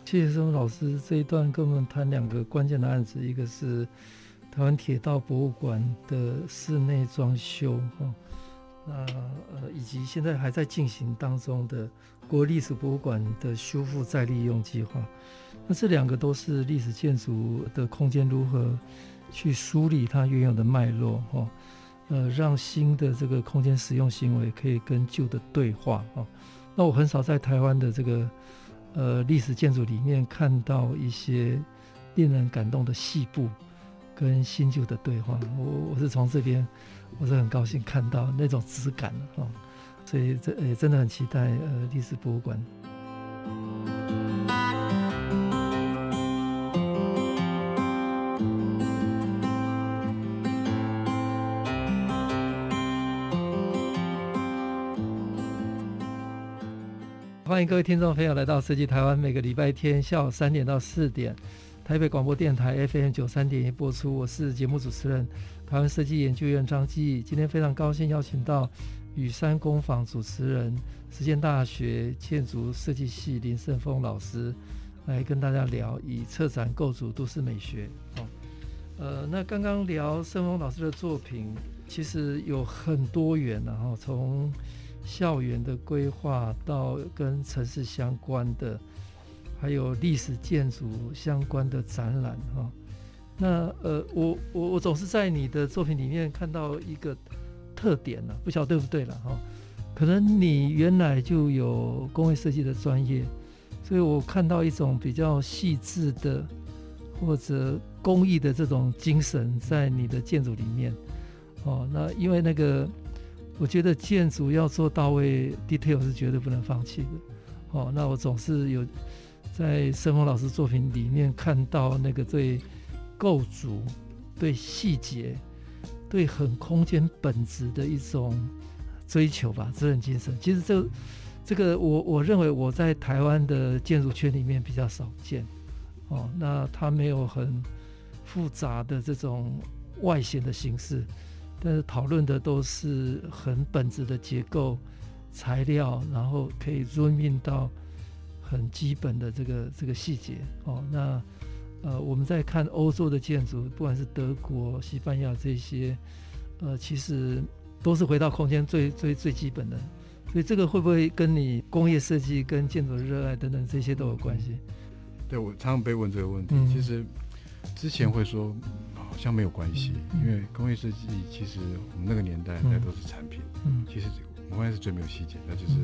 谢谢生老师这一段跟我们谈两个关键的案子，一个是台湾铁道博物馆的室内装修哈。那呃，以及现在还在进行当中的国历史博物馆的修复再利用计划，那这两个都是历史建筑的空间如何去梳理它原有的脉络哈，呃，让新的这个空间使用行为可以跟旧的对话哈。那我很少在台湾的这个呃历史建筑里面看到一些令人感动的细部跟新旧的对话，我我是从这边。我是很高兴看到那种质感哦，所以这也真的很期待呃历史博物馆。欢迎各位听众朋友来到设计台湾，每个礼拜天下午三点到四点，台北广播电台 FM 九三点一播出。我是节目主持人。台湾设计研究院张继，今天非常高兴邀请到雨山工坊主持人、实践大学建筑设计系林胜峰老师来跟大家聊以策展构筑都市美学。哦，呃，那刚刚聊胜峰老师的作品，其实有很多元，然后从校园的规划到跟城市相关的，还有历史建筑相关的展览，哈。那呃，我我我总是在你的作品里面看到一个特点呢、不晓得对不对了哈？可能你原来就有工业设计的专业，所以我看到一种比较细致的或者工艺的这种精神在你的建筑里面。哦，那因为那个，我觉得建筑要做到位，detail 是绝对不能放弃的。哦，那我总是有在盛峰老师作品里面看到那个最。构筑对细节、对很空间本质的一种追求吧，这种精神。其实这这个我我认为我在台湾的建筑圈里面比较少见哦。那它没有很复杂的这种外显的形式，但是讨论的都是很本质的结构材料，然后可以 zoom in 到很基本的这个这个细节哦。那呃，我们在看欧洲的建筑，不管是德国、西班牙这些，呃，其实都是回到空间最最最基本的。所以这个会不会跟你工业设计、跟建筑的热爱等等这些都有关系？对，我常常被问这个问题。嗯、其实之前会说好像没有关系，嗯、因为工业设计其实我们那个年代那都是产品，嗯，其实我们关键是最没有细节，那就是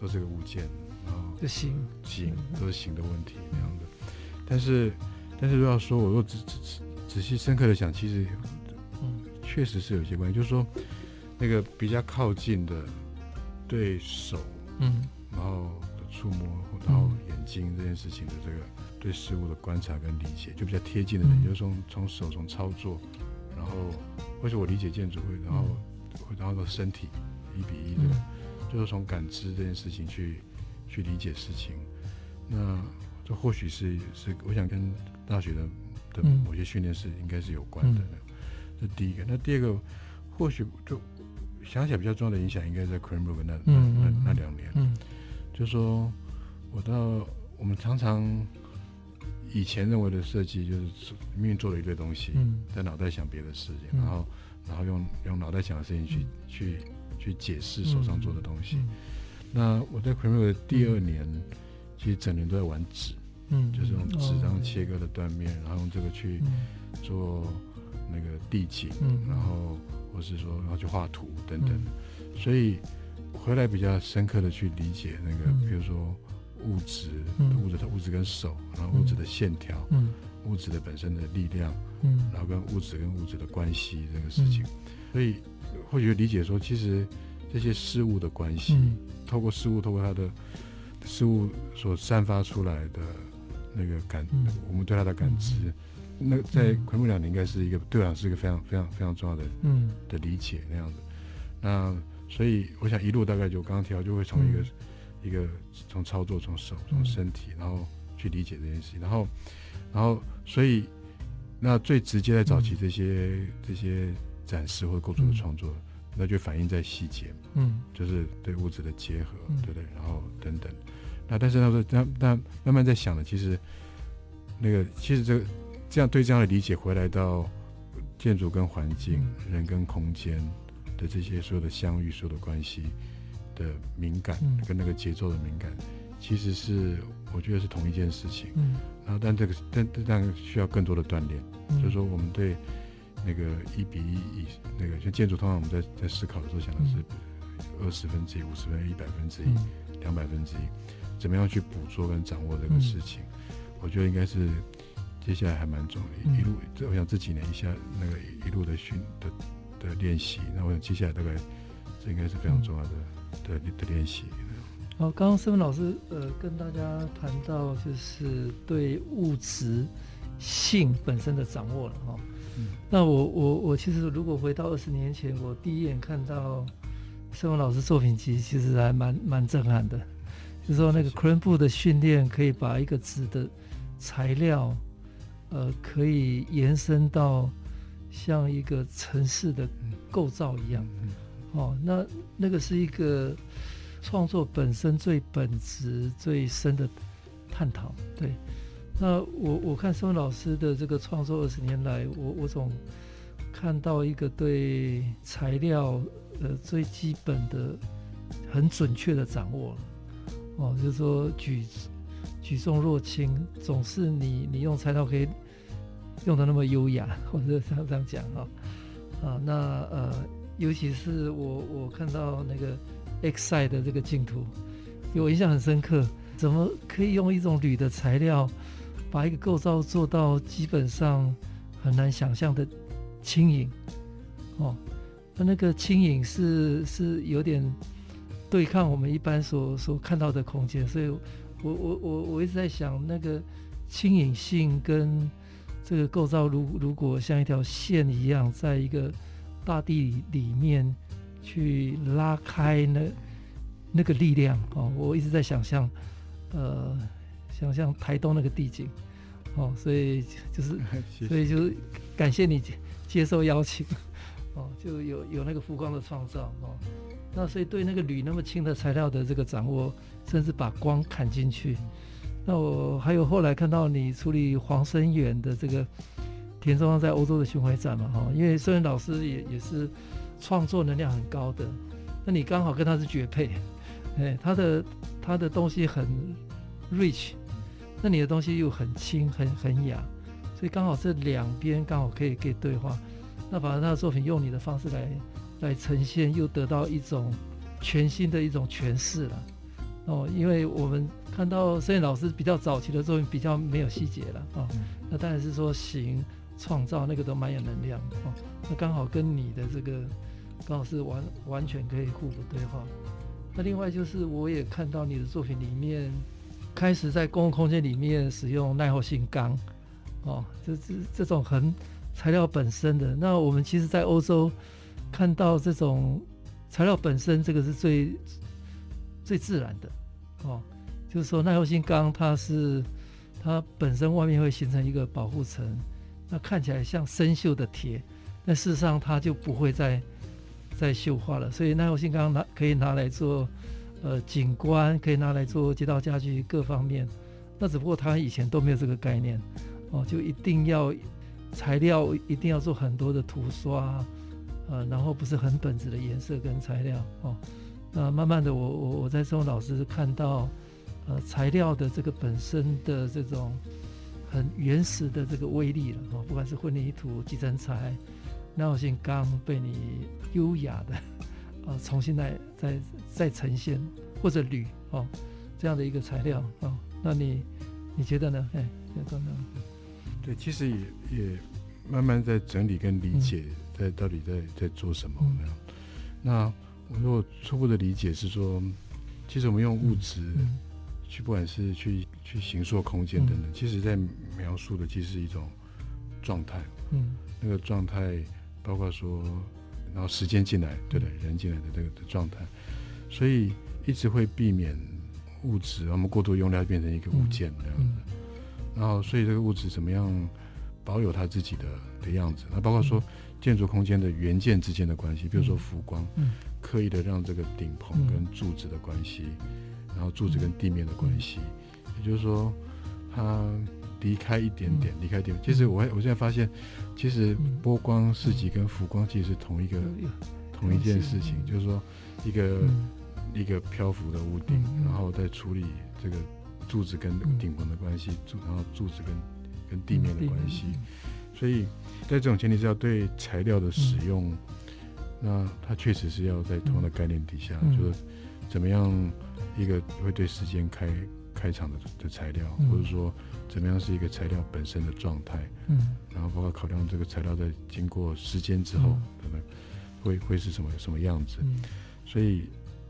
都是个物件，然后就形形都是形的问题那样的。但是但是如果要说，我若仔仔仔细深刻的想，其实嗯。确实是有些关系，就是说那个比较靠近的。对手，嗯，然后的触摸，然后眼睛这件事情的这个对事物的观察跟理解，就比较贴近的人，嗯、就是从从手从操作，然后或者我理解建筑会，然后然后到身体一比一的，嗯、就是从感知这件事情去去理解事情。那这或许是是我想跟大学的的某些训练是应该是有关的。这、嗯、第一个，那第二个或许就。想起来比较重要的影响，应该在 Cranbrook 那那那那两年。嗯，就说我到我们常常以前认为的设计，就是明明做了一堆东西，在脑袋想别的事情，然后然后用用脑袋想的事情去去去解释手上做的东西。那我在 Cranbrook 的第二年，其实整年都在玩纸，嗯，就是用纸张切割的断面，然后用这个去做那个地景，然后。或是说，然后去画图等等，嗯、所以回来比较深刻的去理解那个，嗯、比如说物质、嗯、物质的物质跟手，然后物质的线条，嗯、物质的本身的力量，嗯、然后跟物质跟物质的关系这个事情，嗯、所以或许理解说，其实这些事物的关系，嗯、透过事物，透过它的事物所散发出来的那个感，嗯、我们对它的感知。嗯那在昆木两年应该是一个对啊是一个非常非常非常重要的嗯。的理解那样子，那所以我想一路大概就刚刚提到就会从一个、嗯、一个从操作从手从身体然后去理解这件事情，然后然后所以那最直接在早期这些、嗯、这些展示或者构筑的创作，嗯、那就反映在细节嗯，就是对物质的结合，嗯、对不对？然后等等，那但是他说那那慢慢在想的，其实那个其实这个。这样对这样的理解回来到建筑跟环境、嗯、人跟空间的这些所有的相遇、所有的关系的敏感，嗯、跟那个节奏的敏感，其实是我觉得是同一件事情。嗯，然后但这个但但需要更多的锻炼，嗯、就是说我们对那个一比一以那个像建筑，通常我们在在思考的时候想的是二十分之一、五十分之一、百分之一、两百分之一，怎么样去捕捉跟掌握这个事情？嗯、我觉得应该是。接下来还蛮重要的，一路，我想这几年一下那个一路的训的的练习，那我想接下来大概这应该是非常重要的的的练习。好，刚刚思文老师呃跟大家谈到就是对物质性本身的掌握了哈。嗯、那我我我其实如果回到二十年前，我第一眼看到圣芬老师作品集，其实还蛮蛮震撼的，就是说那个 Cranbrook 的训练可以把一个纸的材料。呃，可以延伸到像一个城市的构造一样，哦，那那个是一个创作本身最本质最深的探讨。对，那我我看圣芬老师的这个创作二十年来，我我总看到一个对材料呃最基本的很准确的掌握了，哦，就是说举。举重若轻，总是你你用材料可以用得那么优雅，或者这样讲哈啊，那呃，尤其是我我看到那个 X 赛的这个镜图，给我印象很深刻。怎么可以用一种铝的材料，把一个构造做到基本上很难想象的轻盈？哦，那那个轻盈是是有点对抗我们一般所所看到的空间，所以。我我我我一直在想，那个轻盈性跟这个构造，如如果像一条线一样，在一个大地里面去拉开那那个力量哦，我一直在想象，呃，想象台东那个地景哦，所以就是，所以就是感谢你接受邀请哦，就有有那个浮光的创造哦。那所以对那个铝那么轻的材料的这个掌握，甚至把光砍进去。那我还有后来看到你处理黄生远的这个田中央在欧洲的巡回展嘛，哈，因为孙元老师也也是创作能量很高的，那你刚好跟他是绝配，哎，他的他的东西很 rich，那你的东西又很轻很很雅，所以刚好这两边刚好可以可以对话，那把他的作品用你的方式来来呈现，又得到一种全新的一种诠释了。哦，因为我们看到孙元老师比较早期的作品比较没有细节了啊，那当然是说形创造那个都蛮有能量的哦，那刚好跟你的这个刚好是完完全可以互补对话。那另外就是我也看到你的作品里面开始在公共空间里面使用耐候性钢哦，这这这种很材料本身的。那我们其实在欧洲看到这种材料本身，这个是最。最自然的，哦，就是说耐候性钢，它是它本身外面会形成一个保护层，那看起来像生锈的铁，但事实上它就不会再再锈化了。所以耐候性钢拿可以拿来做呃景观，可以拿来做街道家具各方面。那只不过它以前都没有这个概念，哦，就一定要材料一定要做很多的涂刷，呃，然后不是很本质的颜色跟材料，哦。那慢慢的我，我我我在孙老师看到，呃，材料的这个本身的这种很原始的这个威力了哦，不管是混凝土、集成材、耐候性钢，被你优雅的、呃、重新来再再呈现，或者铝哦这样的一个材料、哦，那你你觉得呢？哎，刚刚对，其实也也慢慢在整理跟理解，在到底在在做什么、嗯、那。我说我初步的理解是说，其实我们用物质去，不管是去去形塑空间等等，其实在描述的其实是一种状态。嗯，那个状态包括说，然后时间进来，对的，人进来的这个的状态，所以一直会避免物质我们过度用料变成一个物件这样子。然后，所以这个物质怎么样保有它自己的的样子？那包括说建筑空间的元件之间的关系，比如说浮光。刻意的让这个顶棚跟柱子的关系，嗯、然后柱子跟地面的关系，嗯、也就是说，它离开一点点，离、嗯、开一点。其实我我现在发现，其实波光四级跟浮光其实是同一个、嗯、同一件事情，嗯、就是说一个、嗯、一个漂浮的屋顶，嗯、然后再处理这个柱子跟顶棚的关系，柱、嗯、然后柱子跟跟地面的关系。嗯、所以在这种前提下，对材料的使用。嗯。那它确实是要在同样的概念底下，嗯、就是怎么样一个会对时间开开场的的材料，嗯、或者说怎么样是一个材料本身的状态，嗯，然后包括考量这个材料在经过时间之后，可能、嗯、会会是什么什么样子，嗯、所以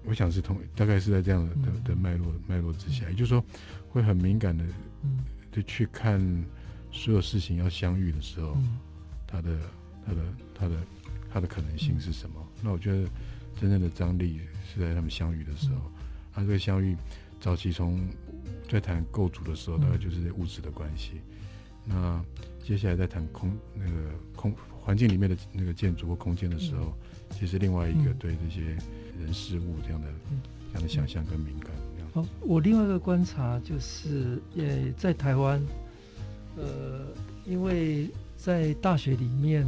我想是同大概是在这样的的的脉络脉络之下，也就是说会很敏感的，就去看所有事情要相遇的时候，它的它的它的。它的可能性是什么？那我觉得真正的张力是在他们相遇的时候。它这个相遇，早期从在谈构筑的时候，大概就是物质的关系。那接下来在谈空那个空环境里面的那个建筑或空间的时候，其实另外一个对这些人事物这样的嗯这样的想象跟敏感。好，我另外一个观察就是，呃，在台湾，呃，因为在大学里面。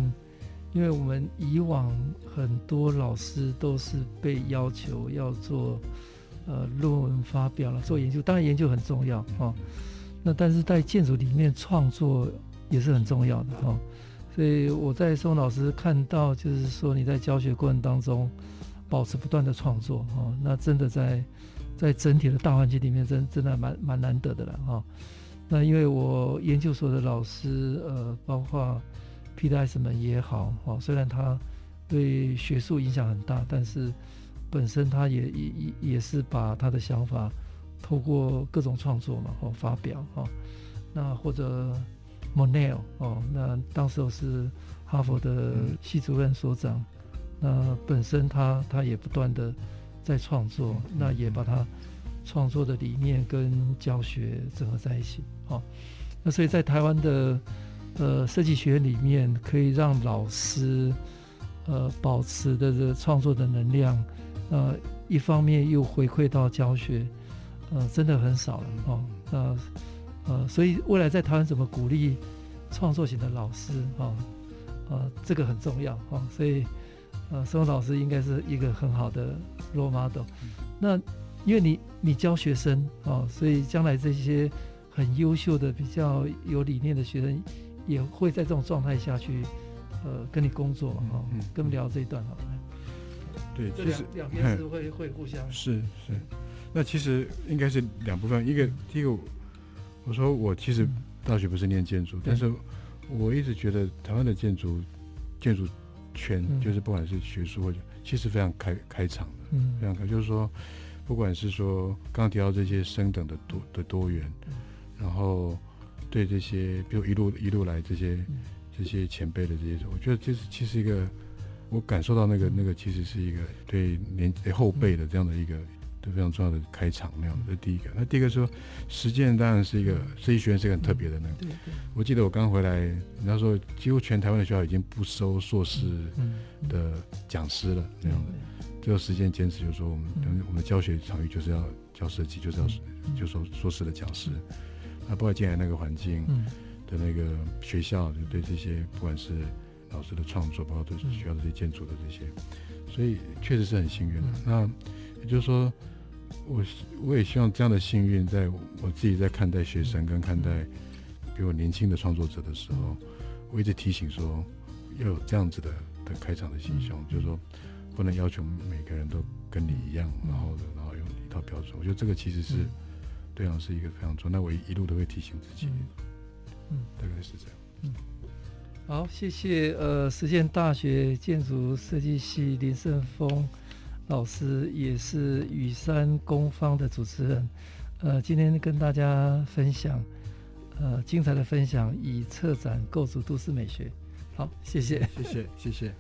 因为我们以往很多老师都是被要求要做呃论文发表了，做研究，当然研究很重要哈、哦。那但是在建筑里面创作也是很重要的哈、哦。所以我在宋老师看到，就是说你在教学过程当中保持不断的创作哈、哦，那真的在在整体的大环境里面真真的蛮蛮难得的了哈、哦。那因为我研究所的老师呃包括。Peter Eisenman 也好，哦，虽然他对学术影响很大，但是本身他也也也是把他的想法透过各种创作嘛，哦，发表，哦，那或者 Monell，哦，那当时我是哈佛的系主任所长，那本身他他也不断的在创作，那也把他创作的理念跟教学整合在一起，哦，那所以在台湾的。呃，设计学院里面可以让老师，呃保持的这个创作的能量，呃，一方面又回馈到教学，呃，真的很少了哦。那呃，所以未来在台湾怎么鼓励创作型的老师哦，呃，这个很重要哦。所以呃，升老师应该是一个很好的 role model。那因为你你教学生哦，所以将来这些很优秀的、比较有理念的学生，也会在这种状态下去呃跟你工作哈。跟我们聊这一段好了。对，这两两边是会会互相是是。那其实应该是两部分，一个第一个，我说我其实大学不是念建筑，但是我一直觉得台湾的建筑建筑圈就是不管是学术或者其实非常开开场的，非常开，就是说。不管是说刚刚提到这些升等的多的多元，然后对这些，比如一路一路来这些这些前辈的这些，我觉得这是其实一个，我感受到那个那个其实是一个对年后辈的这样的一个都非常重要的开场那样的。这第一个，那第一个说实践当然是一个设计学院是一个很特别的那个。我记得我刚回来，人家说几乎全台湾的学校已经不收硕士的讲师了那样的。最后实践坚持就是说，我们我们教学场域就是要教设计，就是要就说硕士的讲师。那包括进来那个环境的那个学校，就对这些不管是老师的创作，包括对学校的这些建筑的这些，所以确实是很幸运的。那也就是说，我我也希望这样的幸运，在我自己在看待学生跟看待比我年轻的创作者的时候，我一直提醒说，要有这样子的的开场的心胸，就是说。不能要求每个人都跟你一样，然后的，然后有一套标准。我觉得这个其实是，对啊，是一个非常重要。那我一路都会提醒自己，嗯，大概是这样。嗯，好，谢谢。呃，实践大学建筑设计系林胜峰老师也是雨山工坊的主持人，呃，今天跟大家分享，呃，精彩的分享，以策展构筑都市美学。好，谢谢，谢谢，谢谢。